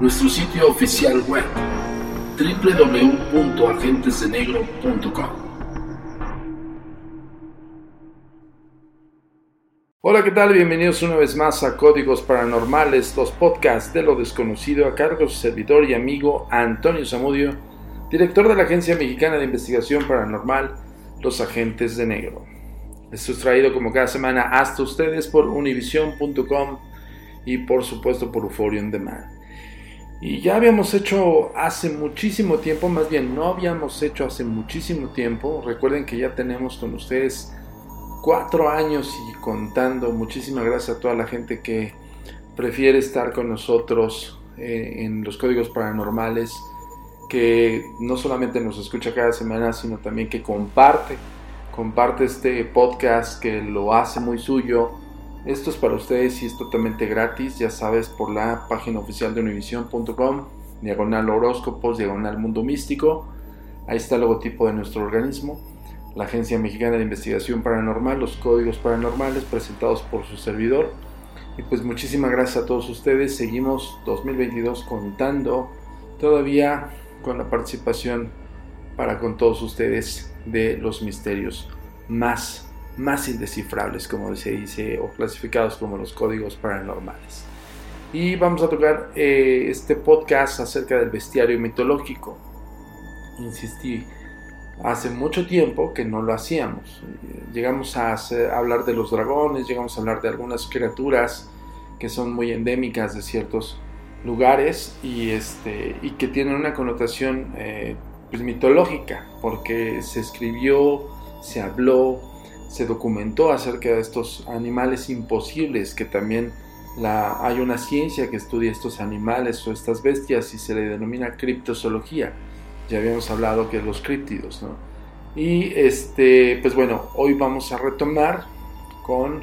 Nuestro sitio oficial web, www.agentesdenegro.com. Hola, ¿qué tal? Bienvenidos una vez más a Códigos Paranormales, los podcasts de lo desconocido a cargo de su servidor y amigo Antonio Zamudio, director de la Agencia Mexicana de Investigación Paranormal, Los Agentes de Negro. Esto es traído como cada semana hasta ustedes por univision.com y por supuesto por Euphoria On Demand. Y ya habíamos hecho hace muchísimo tiempo, más bien no habíamos hecho hace muchísimo tiempo, recuerden que ya tenemos con ustedes cuatro años y contando. Muchísimas gracias a toda la gente que prefiere estar con nosotros eh, en los códigos paranormales, que no solamente nos escucha cada semana, sino también que comparte, comparte este podcast, que lo hace muy suyo. Esto es para ustedes y es totalmente gratis, ya sabes, por la página oficial de univision.com, diagonal horóscopos, diagonal mundo místico. Ahí está el logotipo de nuestro organismo la Agencia Mexicana de Investigación Paranormal, los códigos paranormales presentados por su servidor. Y pues muchísimas gracias a todos ustedes. Seguimos 2022 contando todavía con la participación para con todos ustedes de los misterios más, más indescifrables, como se dice, o clasificados como los códigos paranormales. Y vamos a tocar eh, este podcast acerca del bestiario mitológico. Insistí hace mucho tiempo que no lo hacíamos. Llegamos a, hablar de los dragones, llegamos a hablar de algunas criaturas que son muy endémicas de ciertos lugares y, este, y que tienen una connotación eh, pues, mitológica, porque se escribió, se habló, se documentó acerca de estos animales imposibles, que también la, hay una ciencia que estudia estos animales o estas bestias y se le denomina criptozoología ya habíamos hablado que los críptidos, ¿no? Y este, pues bueno, hoy vamos a retomar con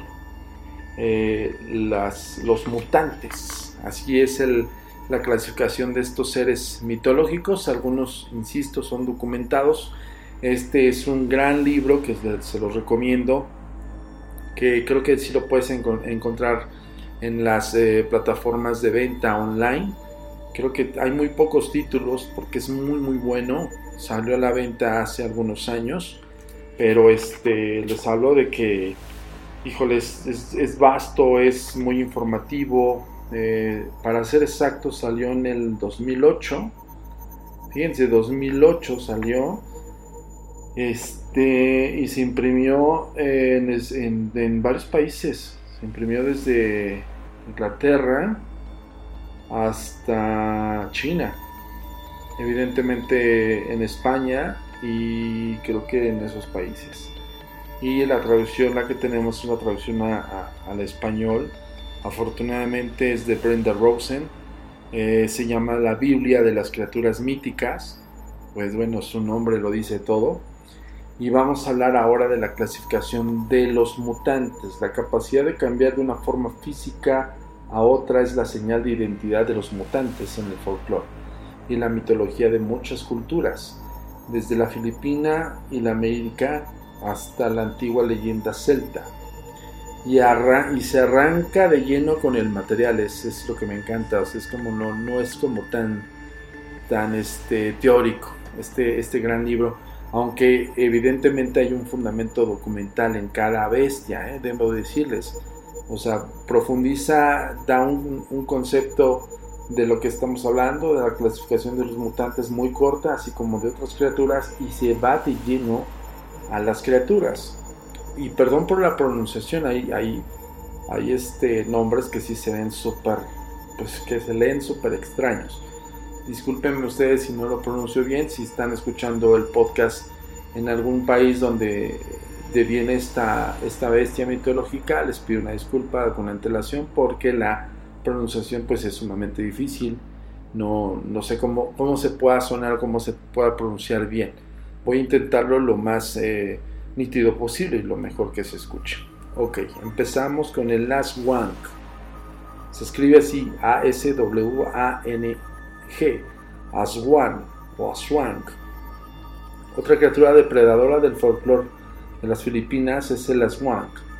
eh, las, los mutantes. Así es el, la clasificación de estos seres mitológicos. Algunos, insisto, son documentados. Este es un gran libro que se- los recomiendo. Que creo que sí lo puedes enco- encontrar en las eh, plataformas de venta online. Creo que hay muy pocos títulos porque es muy muy bueno. Salió a la venta hace algunos años. Pero este les hablo de que, híjole, es, es- es vasto, es muy informativo. Eh, para ser exacto, salió en el 2008. Fíjense, 2008 salió. Este, y se imprimió en, varios países. Se imprimió desde Inglaterra hasta China. evidentemente en España y creo que en esos países. Y la traducción, la que tenemos es una traducción al español. Afortunadamente es de Brenda Rosen. Eh, se llama La Biblia de las Criaturas Míticas. Pues bueno, su nombre lo dice todo. Y vamos a hablar ahora de la clasificación de los mutantes. La capacidad de cambiar de una forma física a otra es la señal de identidad de los mutantes en el folclore y la mitología de muchas culturas, desde la Filipina y la América hasta la antigua leyenda celta. Y, y se arranca de lleno con el material, es, es lo que me encanta, es como no, no es como tan, tan este, teórico este, este gran libro, aunque evidentemente hay un fundamento documental en cada bestia, ¿eh? debo decirles. O sea, profundiza, da un, un concepto de lo que estamos hablando, de la clasificación de los mutantes muy corta, así como de otras criaturas, y se va de lleno a las criaturas. Y perdón por la pronunciación, hay, hay, hay este, nombres que sí se ven súper, pues que se leen súper extraños. Discúlpenme ustedes si no lo pronuncio bien, si están escuchando el podcast en algún país donde viene esta, esta bestia mitológica, les pido una disculpa con antelación porque la pronunciación pues es sumamente difícil. No, no sé cómo, cómo se pueda sonar, cómo se pueda pronunciar bien. Voy a intentarlo lo más eh, nítido posible y lo mejor que se escuche. Ok, empezamos con el Last Wank. Se escribe así, A-S-W-A-N-G, Aswan o Aswank. Otra criatura depredadora del folclore de las Filipinas es el Aswank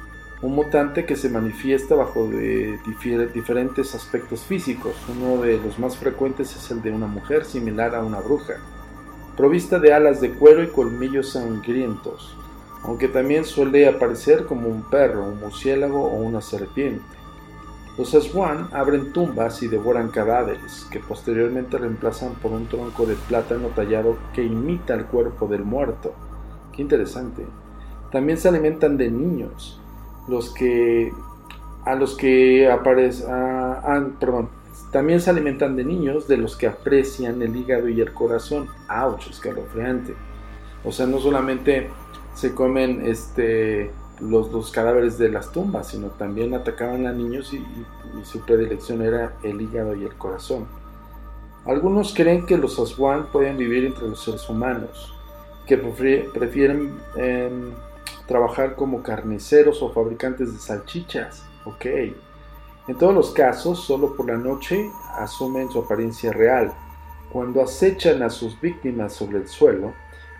un mutante que se manifiesta bajo de diferentes aspectos físicos. Uno de los más frecuentes es el de una mujer similar a una bruja, provista de alas de cuero y colmillos sangrientos, aunque también suele aparecer como un perro, un murciélago o una serpiente. Los Aswan abren tumbas y devoran cadáveres, que posteriormente reemplazan por un tronco de plátano tallado que imita el cuerpo del muerto. Qué interesante. También se alimentan de niños, los que a los que aparecen, perdón, también se alimentan de niños de los que aprecian el hígado y el corazón. ¡Auch! Escalofriante. O sea, no solamente se comen este, los, cadáveres de las tumbas, sino también atacaban a niños y, su predilección era el hígado y el corazón. Algunos creen que los Aswan pueden vivir entre los seres humanos, que prefieren em, trabajar como carniceros o fabricantes de salchichas. Ok. En todos los casos, solo por la noche asumen su apariencia real. Cuando acechan a sus víctimas sobre el suelo,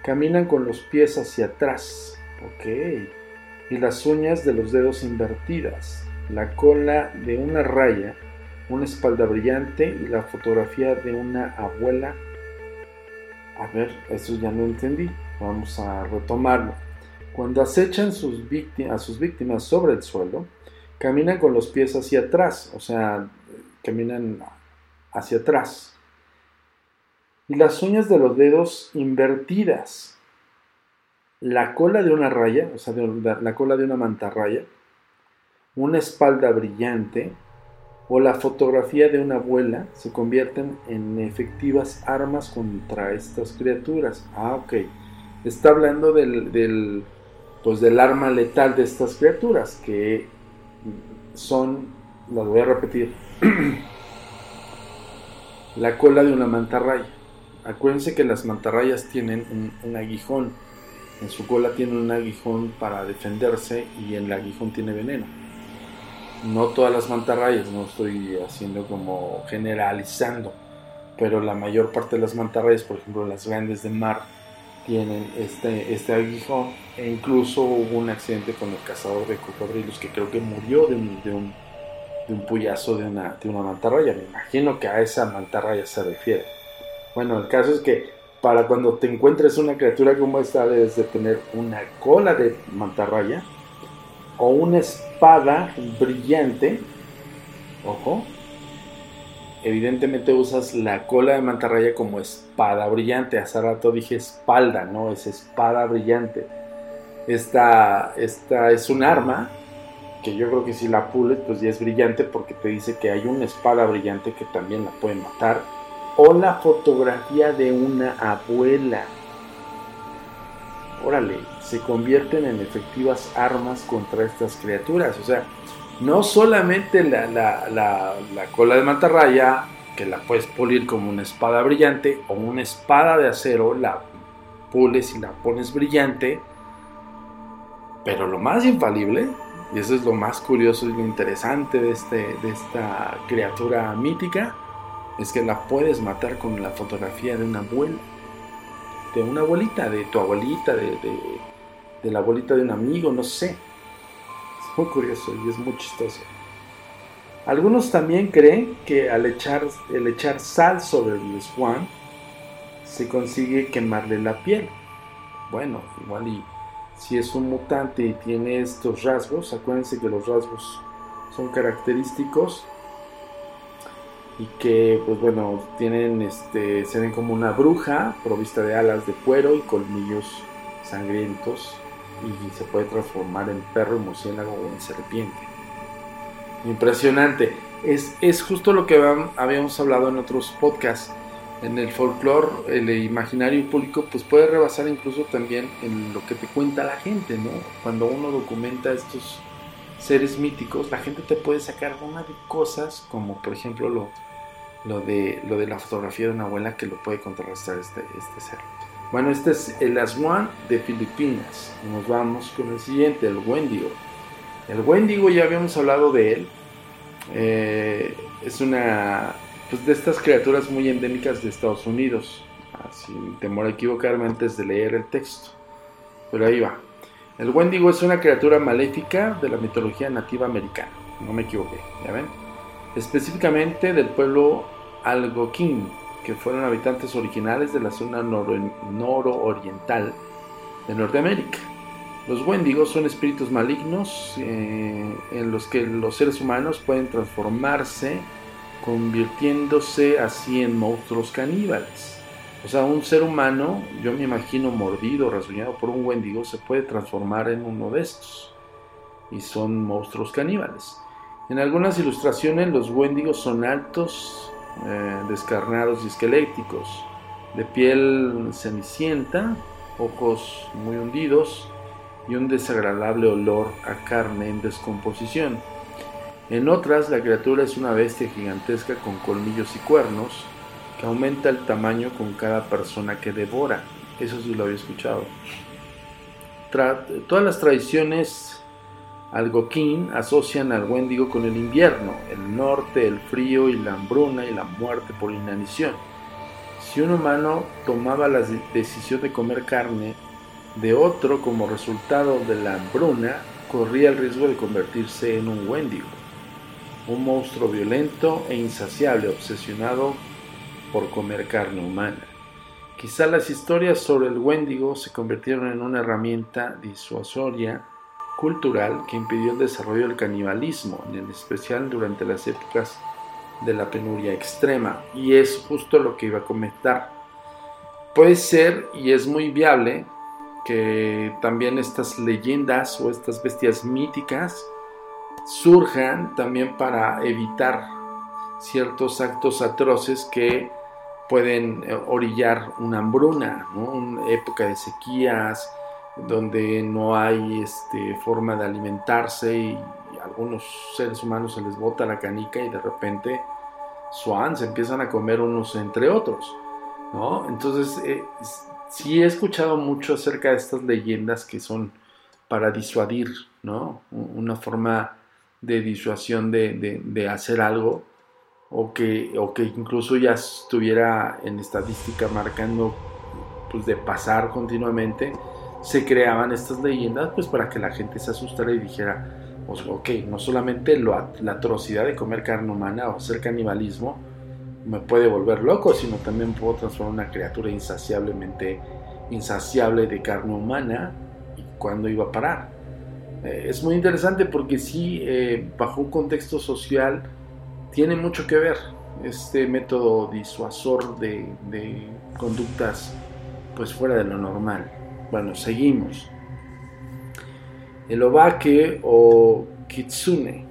caminan con los pies hacia atrás. Ok. Y las uñas de los dedos invertidas. La cola de una raya, una espalda brillante y la fotografía de una abuela. A ver, eso ya no entendí. Vamos a retomarlo. Cuando acechan a sus víctimas sobre el suelo, caminan con los pies hacia atrás, o sea, caminan hacia atrás. Y las uñas de los dedos invertidas. La cola de una raya, o sea, la cola de una mantarraya, una espalda brillante o la fotografía de una abuela se convierten en efectivas armas contra estas criaturas. Ah, ok. Está hablando del pues del arma letal de estas criaturas, que son, las voy a repetir, la cola de una mantarraya. Acuérdense que las mantarrayas tienen un, aguijón, en su cola tiene un aguijón para defenderse y el aguijón tiene veneno. No todas las mantarrayas, no estoy haciendo como generalizando, pero la mayor parte de las mantarrayas, por ejemplo las grandes de mar, tienen este, este aguijón e incluso hubo un accidente con el cazador de cocodrilos que creo que murió de un, de un, de un puyazo de una, de una mantarraya. Me imagino que a esa mantarraya se refiere. Bueno, el caso es que para cuando te encuentres una criatura como esta debes de tener una cola de mantarraya o una espada brillante, ojo, evidentemente usas la cola de mantarraya como espada brillante. Hace rato dije espalda, no, es espada brillante. Esta, esta es un arma que yo creo que si la pules pues ya es brillante porque te dice que hay una espada brillante que también la puede matar o la fotografía de una abuela. Órale, se convierten en efectivas armas contra estas criaturas. O sea, no solamente la, la cola de mantarraya, que la puedes pulir como una espada brillante, o una espada de acero, la pules y la pones brillante. Pero lo más infalible, y eso es lo más curioso y lo interesante de, este, de esta criatura mítica, es que la puedes matar con la fotografía de una abuela, de una abuelita, de tu abuelita, de, la abuelita de un amigo, no sé. Es muy curioso y es muy chistoso. Algunos también creen que al echar, el echar sal sobre el swan se consigue quemarle la piel. Bueno, igual y si es un mutante y tiene estos rasgos, acuérdense que los rasgos son característicos y que pues bueno tienen este se ven como una bruja provista de alas de cuero y colmillos sangrientos y se puede transformar en perro, murciélago o en serpiente. Impresionante. Es, es justo lo que habíamos hablado en otros podcasts. En el folclore, el imaginario público, pues puede rebasar incluso también en lo que te cuenta la gente, ¿no? Cuando uno documenta estos seres míticos, la gente te puede sacar una de cosas, como por ejemplo lo, lo de, lo de la fotografía de una abuela que lo puede contrarrestar este, este ser. Bueno, este es el Aswan de Filipinas. Nos vamos con el siguiente, el Wendigo. El Wendigo ya habíamos hablado de él. Eh, es una pues, de estas criaturas muy endémicas de Estados Unidos. Sin temor a equivocarme antes de leer el texto. Pero ahí va. El Wendigo es una criatura maléfica de la mitología nativa americana. No me equivoqué, ¿ya ven? Específicamente del pueblo Algonquin, que fueron habitantes originales de la zona nororiental de Norteamérica. Los Wendigos son espíritus malignos eh, en los que los seres humanos pueden transformarse, convirtiéndose así en monstruos caníbales. O sea, un ser humano, yo me imagino mordido, rasguñado por un Wendigo, se puede transformar en uno de estos. Y son monstruos caníbales. En algunas ilustraciones los wendigos son altos, eh, descarnados y esqueléticos, de piel cenicienta, ojos muy hundidos y un desagradable olor a carne en descomposición. En otras, la criatura es una bestia gigantesca con colmillos y cuernos que aumenta el tamaño con cada persona que devora. Eso sí lo había escuchado. todas las tradiciones Algoquín asocian al Wendigo con el invierno, el norte, el frío y la hambruna y la muerte por inanición. Si un humano tomaba la decisión de comer carne de otro como resultado de la hambruna, corría el riesgo de convertirse en un Wendigo, un monstruo violento e insaciable, obsesionado por comer carne humana. Quizá las historias sobre el Wendigo se convirtieron en una herramienta disuasoria cultural que impidió el desarrollo del canibalismo, en especial durante las épocas de la penuria extrema. Y es justo lo que iba a comentar. Puede ser y es muy viable que también estas leyendas o estas bestias míticas surjan también para evitar ciertos actos atroces que pueden eh, orillar una hambruna, una época de sequías, donde no hay este, forma de alimentarse y, a algunos seres humanos se les bota la canica y de repente swan se empiezan a comer unos entre otros, ¿no? Entonces, eh, sí he escuchado mucho acerca de estas leyendas que son para disuadir, ¿no? Una forma de disuasión de, de, hacer algo o que, o que incluso ya estuviera en estadística marcando pues de pasar continuamente se creaban estas leyendas pues para que la gente se asustara y dijera, pues, ok, no solamente la atrocidad de comer carne humana o hacer canibalismo me puede volver loco, sino también puedo transformar una criatura insaciablemente insaciable de carne humana y cuándo iba a parar. Eh, es muy interesante porque sí, eh, bajo un contexto social, tiene mucho que ver este método disuasor de, de conductas pues fuera de lo normal. Bueno, seguimos. El obake o kitsune.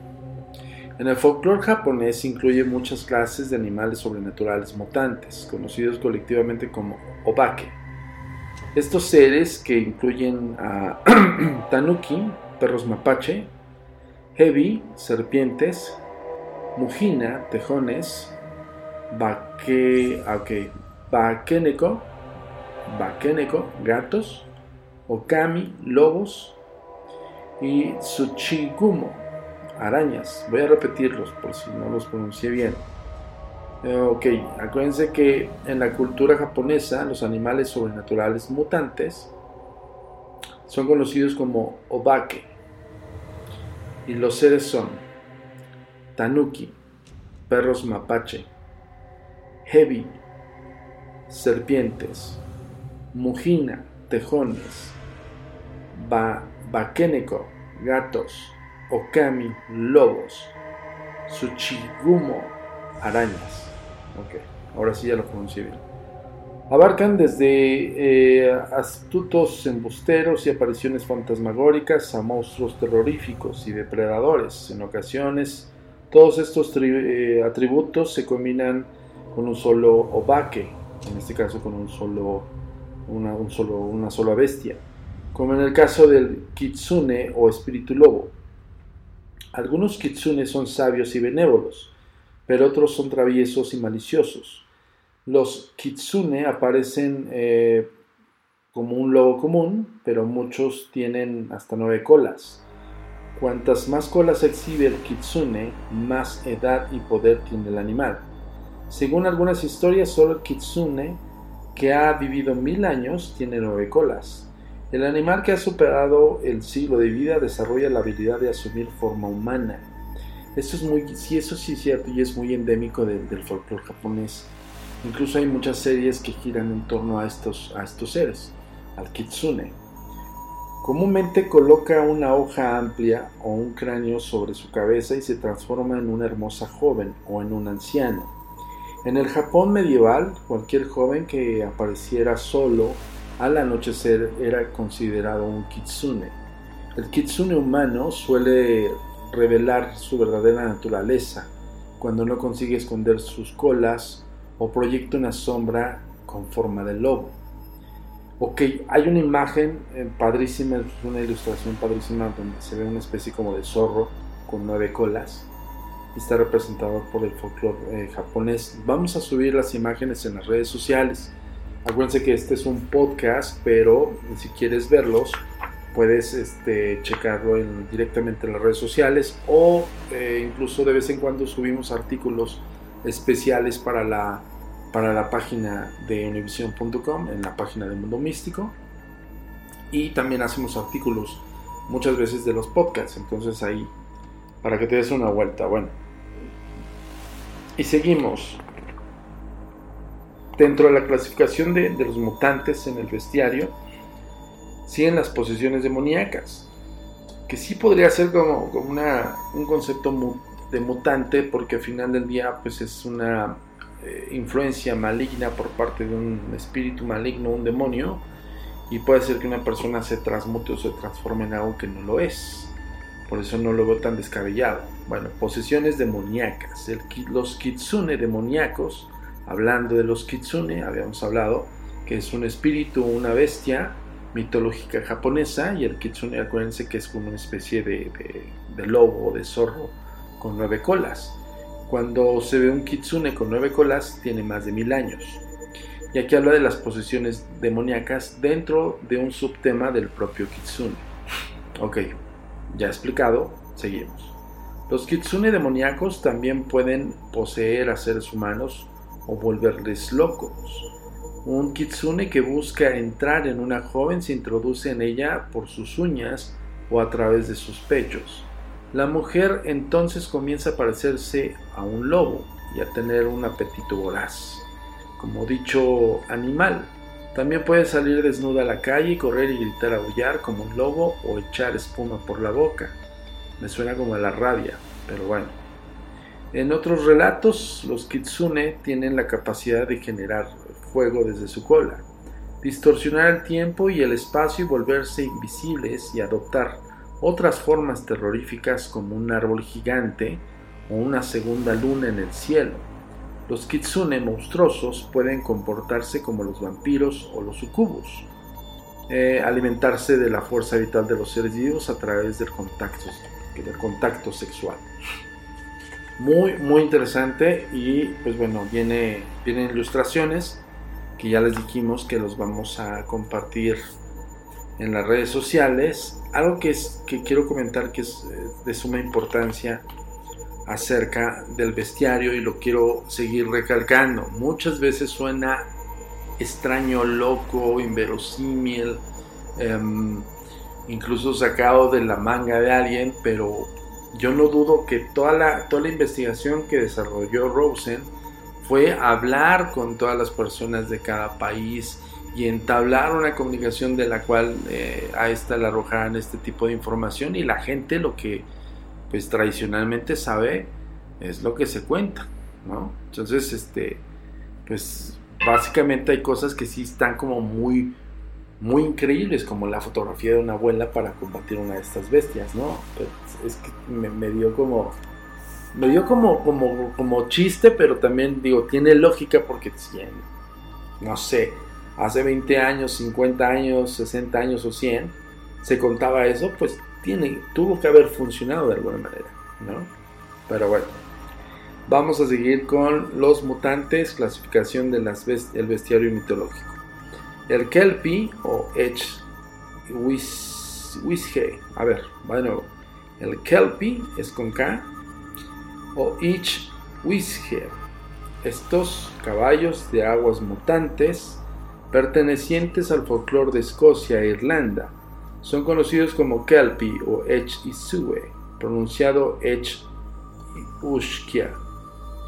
En el folclore japonés incluye muchas clases de animales sobrenaturales mutantes, conocidos colectivamente como obake. Estos seres, que incluyen a tanuki, perros mapache, heavy, serpientes, mujina, tejones, baque, okay, bakeneko, bakeneko, gatos, okami, lobos y tsuchigumo, arañas. Voy a repetirlos por si no los pronuncié bien. Eh, ok, acuérdense que en la cultura japonesa los animales sobrenaturales mutantes son conocidos como obake. Y los seres son tanuki, perros mapache, heavy, serpientes, mujina, tejones, ba gatos, okami, lobos, Tsuchigumo, arañas. Ok, ahora sí ya lo pronuncié bien. Abarcan desde eh, astutos embusteros y apariciones fantasmagóricas a monstruos terroríficos y depredadores. En ocasiones, todos estos eh, atributos se combinan con un solo obake, en este caso con un solo, una, un solo, una sola bestia, como en el caso del kitsune o espíritu lobo. Algunos kitsune son sabios y benévolos, pero otros son traviesos y maliciosos. Los kitsune aparecen eh, como un lobo común, pero muchos tienen hasta nueve colas. Cuantas más colas exhibe el kitsune, más edad y poder tiene el animal. Según algunas historias, solo el kitsune, que ha vivido mil años, tiene nueve colas. El animal que ha superado el siglo de vida desarrolla la habilidad de asumir forma humana. Esto es muy, sí, eso sí es cierto y es muy endémico del folclore japonés. Incluso hay muchas series que giran en torno a estos, a estos seres, al kitsune. Comúnmente coloca una hoja amplia o un cráneo sobre su cabeza y se transforma en una hermosa joven o en un anciano. En el Japón medieval, cualquier joven que apareciera solo al anochecer era considerado un kitsune. El kitsune humano suele revelar su verdadera naturaleza cuando no consigue esconder sus colas o proyecta una sombra con forma de lobo. Ok, hay una imagen eh, padrísima, una ilustración padrísima donde se ve una especie como de zorro con nueve colas está representado por el folclore eh, japonés. Vamos a subir las imágenes en las redes sociales. Acuérdense que este es un podcast, pero si quieres verlos, puedes este, checarlo directamente en las redes sociales o eh, incluso de vez en cuando subimos artículos especiales para la, para la página de univision.com, en la página de Mundo Místico. Y también hacemos artículos muchas veces de los podcasts, entonces ahí para que te des una vuelta. Bueno, y seguimos. Dentro de la clasificación de, los mutantes en el bestiario, siguen las posesiones demoníacas, que sí podría ser como, una, un concepto de mutante, porque al final del día pues es una eh, influencia maligna por parte de un espíritu maligno, un demonio, y puede ser que una persona se transmute o se transforme en algo que no lo es. Por eso no lo veo tan descabellado. Bueno, posesiones demoníacas. los kitsune demoníacos Hablando de los kitsune, habíamos hablado que es un espíritu, una bestia mitológica japonesa y el kitsune, acuérdense que es como una especie de, de, lobo o de zorro con nueve colas. Cuando se ve un kitsune con nueve colas, tiene más de mil años. Y aquí habla de las posesiones demoníacas dentro de un subtema del propio kitsune. Ok, ya explicado, seguimos. Los kitsune demoníacos también pueden poseer a seres humanos o volverles locos. Un kitsune que busca entrar en una joven se introduce en ella por sus uñas o a través de sus pechos. La mujer entonces comienza a parecerse a un lobo y a tener un apetito voraz. Como dicho animal, también puede salir desnuda a la calle y correr y gritar aullar como un lobo o echar espuma por la boca. Me suena como a la rabia, pero bueno. En otros relatos, los kitsune tienen la capacidad de generar fuego desde su cola, distorsionar el tiempo y el espacio y volverse invisibles y adoptar otras formas terroríficas como un árbol gigante o una segunda luna en el cielo. Los kitsune monstruosos pueden comportarse como los vampiros o los sucubus, eh, alimentarse de la fuerza vital de los seres vivos a través del contacto, del contacto sexual. Muy, muy interesante y pues bueno, viene, vienen ilustraciones que ya les dijimos que los vamos a compartir en las redes sociales. Algo que, es, que quiero comentar que es eh, de suma importancia acerca del bestiario y lo quiero seguir recalcando. Muchas veces suena extraño, loco, inverosímil, em, incluso sacado de la manga de alguien, pero yo no dudo que toda la, toda la investigación que desarrolló Rosen fue hablar con todas las personas de cada país y entablar una comunicación de la cual eh, a esta le arrojaran este tipo de información y la gente lo que pues tradicionalmente sabe es lo que se cuenta, ¿no? Entonces, este, pues básicamente hay cosas que sí están como muy, muy increíbles, como la fotografía de una abuela para combatir una de estas bestias, ¿no? Es que me, dio como, me dio como, como, como chiste, pero también digo, tiene lógica porque, no sé, hace 20 años, 50 años, 60 años o 100, se contaba eso, pues tiene, tuvo que haber funcionado de alguna manera, ¿no? Pero bueno, vamos a seguir con los mutantes, clasificación del bestiario mitológico. El Kelpie o Edge Wishe, a ver, va de nuevo. El Kelpie es con K o Ich Wishe. Estos caballos de aguas mutantes pertenecientes al folclore de Escocia e Irlanda son conocidos como Kelpie o Ech Isue, pronunciado Ech Ushkia,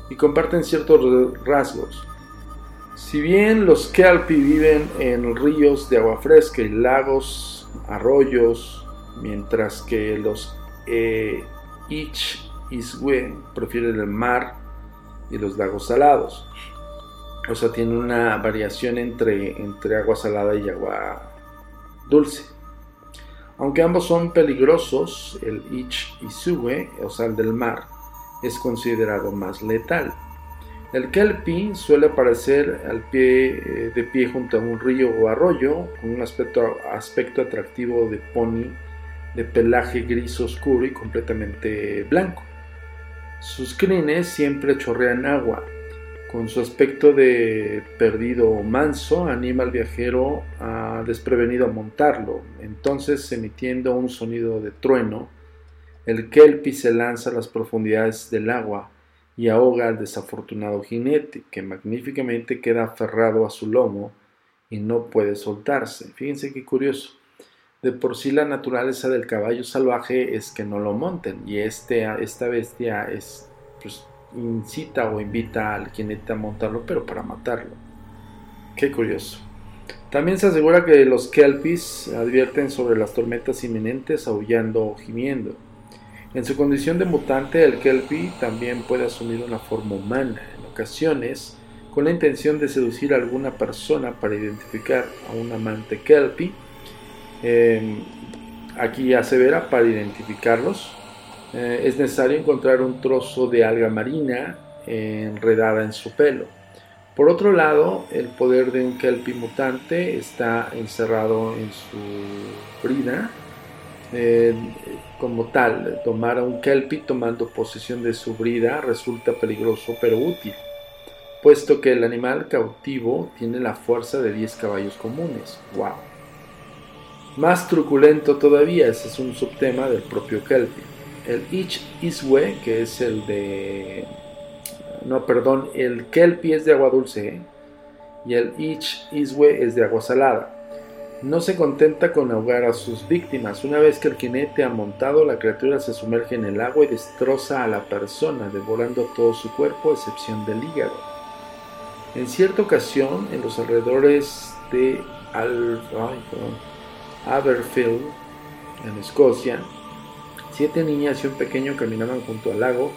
y comparten ciertos rasgos. Si bien los Kelpie viven en ríos de agua fresca y lagos, arroyos, mientras que los eh, Ich Isue prefieren el mar y los lagos salados. O sea, tiene una variación entre, entre agua salada y agua dulce. Aunque ambos son peligrosos, el Ich Isue, o sal del mar, es considerado más letal. El kelpie suele aparecer al pie, eh, de pie junto a un río o arroyo, con un aspecto, aspecto atractivo de pony de pelaje gris oscuro y completamente blanco. Sus crines siempre chorrean agua, con su aspecto de perdido manso, anima al viajero a desprevenido a montarlo. Entonces, emitiendo un sonido de trueno, el kelpie se lanza a las profundidades del agua y ahoga al desafortunado jinete, que magníficamente queda aferrado a su lomo y no puede soltarse. Fíjense qué curioso. De por sí la naturaleza del caballo salvaje es que no lo monten y este, esta bestia es pues, incita o invita al jinete a montarlo, pero para matarlo. Qué curioso. También se asegura que los kelpies advierten sobre las tormentas inminentes aullando o gimiendo. En su condición de mutante, el kelpie también puede asumir una forma humana, en ocasiones con la intención de seducir a alguna persona para identificar a un amante kelpie. Eh, aquí asevera para identificarlos eh, es necesario encontrar un trozo de alga marina enredada en su pelo. Por otro lado, el poder de un kelpie mutante está encerrado en su brida. Eh, como tal, tomar a un kelpie tomando posesión de su brida resulta peligroso pero útil, puesto que el animal cautivo tiene la fuerza de 10 caballos comunes. ¡Wow! Más truculento todavía, ese es un subtema del propio kelpie el Ich Iswe, que es el de. No, perdón, el Kelpie es de agua dulce ¿eh? y el Ich Iswe es de agua salada. No se contenta con ahogar a sus víctimas. Una vez que el jinete ha montado, la criatura se sumerge en el agua y destroza a la persona, devorando todo su cuerpo a excepción del hígado. En cierta ocasión, en los alrededores de Al Aberfield, en Escocia, Siete niñas y un pequeño caminaban junto al lago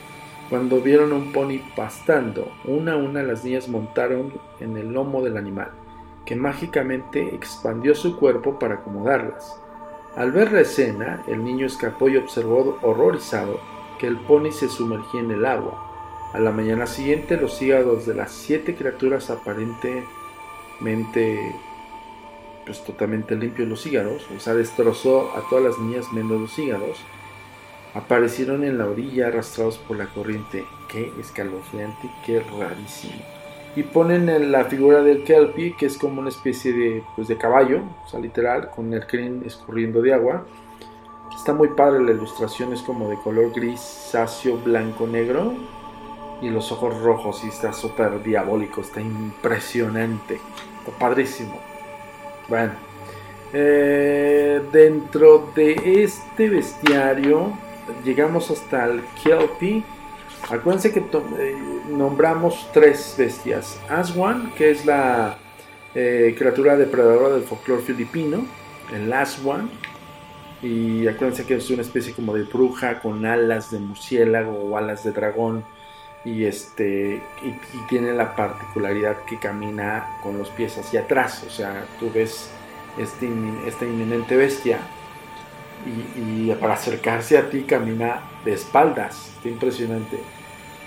cuando vieron a un pony pastando. Una a una las niñas montaron en el lomo del animal, que mágicamente expandió su cuerpo para acomodarlas. Al ver la escena, el niño escapó y observó horrorizado que el pony se sumergía en el agua. A la mañana siguiente los hígados de las siete criaturas aparentemente pues totalmente limpios los hígados, o sea, destrozó a todas las niñas menos los hígados, aparecieron en la orilla arrastrados por la corriente. Qué escalofriante, qué rarísimo. Y ponen en la figura del Kelpie, que es como una especie de, pues, de caballo, o sea, literal, con el crin escurriendo de agua. Está muy padre la ilustración, es como de color grisáceo, blanco, negro. Y los ojos rojos, y está súper diabólico, está impresionante. Está padrísimo. Bueno, eh, dentro de este bestiario llegamos hasta el Kelpie. Acuérdense que eh, nombramos tres bestias. Aswan, que es la eh, criatura depredadora del folclore filipino. El Aswan. Y acuérdense que es una especie como de bruja con alas de murciélago o alas de dragón. Y, este, y, tiene la particularidad que camina con los pies hacia atrás. O sea, tú ves este, esta inminente bestia y, para acercarse a ti camina de espaldas, está impresionante.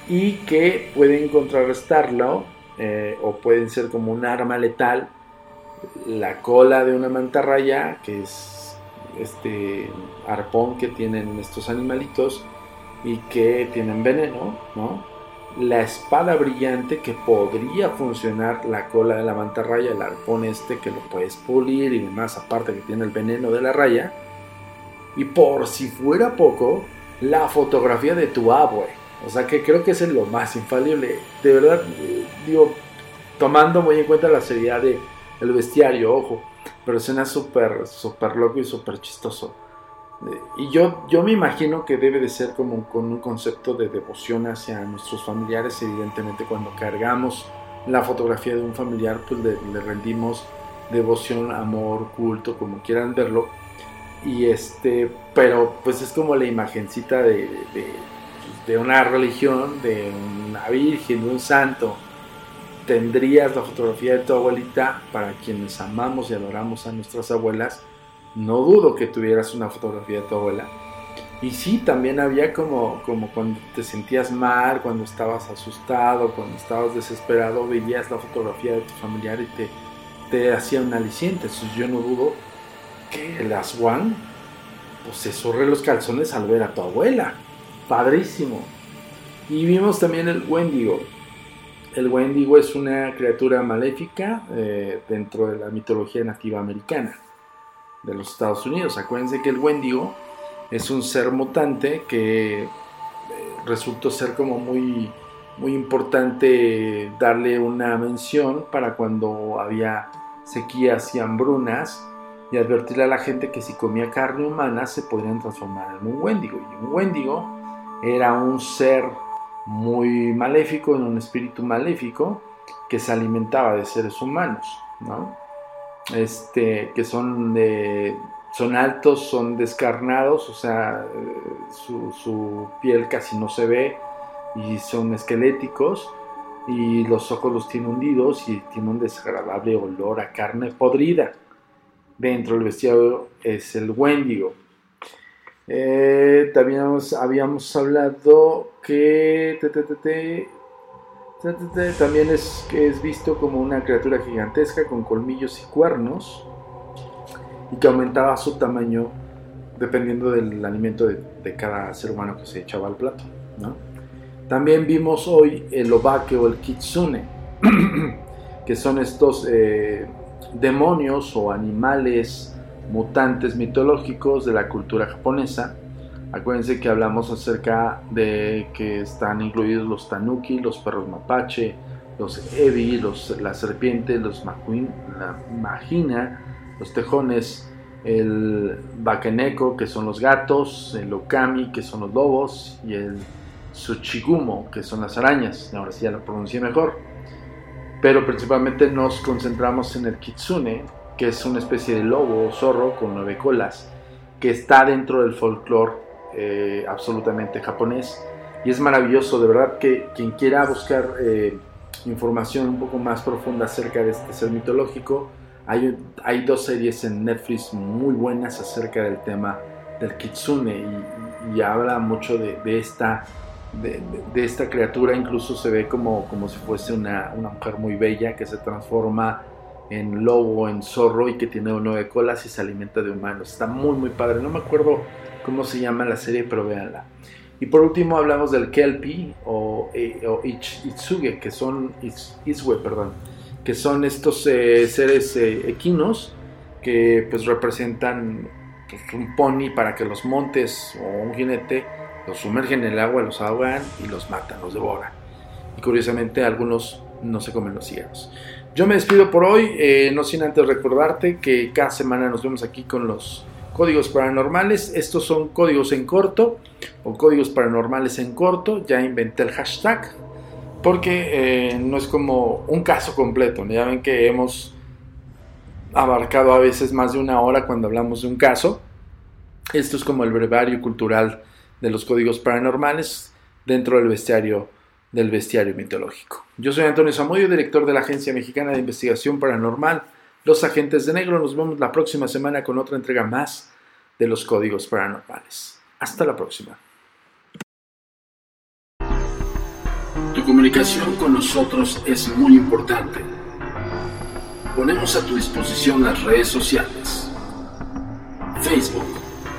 Y que pueden contrarrestarlo eh, o pueden ser como un arma letal la cola de una mantarraya, que es este arpón que tienen estos animalitos y que tienen veneno, ¿no? La espada brillante que podría funcionar la cola de la mantarraya, el arpón este que lo puedes pulir y demás, aparte que tiene el veneno de la raya y por si fuera poco, la fotografía de tu abue. O sea que creo que es lo más infalible. De verdad, digo, tomando muy en cuenta la seriedad del el bestiario, ojo. Pero suena súper, súper loco y súper chistoso. Y yo, yo me imagino que debe de ser como con un concepto de devoción hacia nuestros familiares. Evidentemente cuando cargamos la fotografía de un familiar, pues le rendimos devoción, amor, culto, como quieran verlo y este, pero pues es como la imagencita de, de, una religión, de una virgen, de un santo. Tendrías la fotografía de tu abuelita para quienes amamos y adoramos a nuestras abuelas. No dudo que tuvieras una fotografía de tu abuela. Y sí, también había como, como cuando te sentías mal, cuando estabas asustado, cuando estabas desesperado, veías la fotografía de tu familiar y te, te hacía un aliciente. Entonces yo no dudo que el Aswan pues se surre los calzones al ver a tu abuela. Padrísimo. Y vimos también el Wendigo. El Wendigo es una criatura maléfica eh, dentro de la mitología nativa americana de los Estados Unidos. Acuérdense que el Wendigo es un ser mutante que eh, resultó ser como muy, muy importante darle una mención para cuando había sequías y hambrunas y advertirle a la gente que si comía carne humana se podrían transformar en un Wendigo. Y un Wendigo era un ser muy maléfico, un espíritu maléfico que se alimentaba de seres humanos, ¿no? Este, que son de, son altos, son descarnados, o sea, su, su piel casi no se ve y son esqueléticos y los ojos los tiene hundidos y tiene un desagradable olor a carne podrida dentro del bestiario es el Wendigo. Eh, también habíamos, hablado que también es, que es visto como una criatura gigantesca con colmillos y cuernos y que aumentaba su tamaño dependiendo del alimento de, cada ser humano que se echaba al plato. También vimos hoy el obake o el kitsune, que son estos eh, demonios o animales mutantes mitológicos de la cultura japonesa. Acuérdense que hablamos acerca de que están incluidos los tanuki, los perros mapache, los ebi, los, la serpiente, los makuin, la magina, los tejones, el bakeneko, que son los gatos, el okami, que son los lobos, y el tsuchigumo, que son las arañas. Ahora sí ya lo pronuncié mejor pero principalmente nos concentramos en el kitsune, que es una especie de lobo o zorro con nueve colas, que está dentro del folclore eh, absolutamente japonés. Y es maravilloso, de verdad que quien quiera buscar eh, información un poco más profunda acerca de este ser mitológico, hay, hay dos series en Netflix muy buenas acerca del tema del kitsune y, habla mucho de, esta de, esta criatura incluso se ve como, como si fuese una, una, mujer muy bella que se transforma en lobo, en zorro y que tiene nueve colas y se alimenta de humanos. Está muy muy padre. No me acuerdo cómo se llama la serie, pero véanla. Y por último hablamos del Kelpie o, eh, Itsuge, que son perdón, que son estos eh, seres eh, equinos que pues representan pues, un pony para que los montes o un jinete los sumergen en el agua, los ahogan y los matan, los devoran. Y curiosamente algunos no se comen los cielos. Yo me despido por hoy, no sin antes recordarte que cada semana nos vemos aquí con los códigos paranormales. Estos son códigos en corto o códigos paranormales en corto. Ya inventé el hashtag porque eh, no es como un caso completo. Ya ven que hemos abarcado a veces más de una hora cuando hablamos de un caso. Esto es como el brevario cultural de los códigos paranormales dentro del bestiario del bestiario mitológico. Yo soy Antonio Zamudio, director de la Agencia Mexicana de Investigación Paranormal los Agentes de Negro. Nos vemos la próxima semana con otra entrega más de los Códigos Paranormales. Hasta la próxima. Tu comunicación con nosotros es muy importante. Ponemos a tu disposición las redes sociales. Facebook,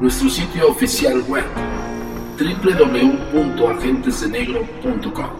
Nuestro sitio oficial web, www.agentesdenegro.com.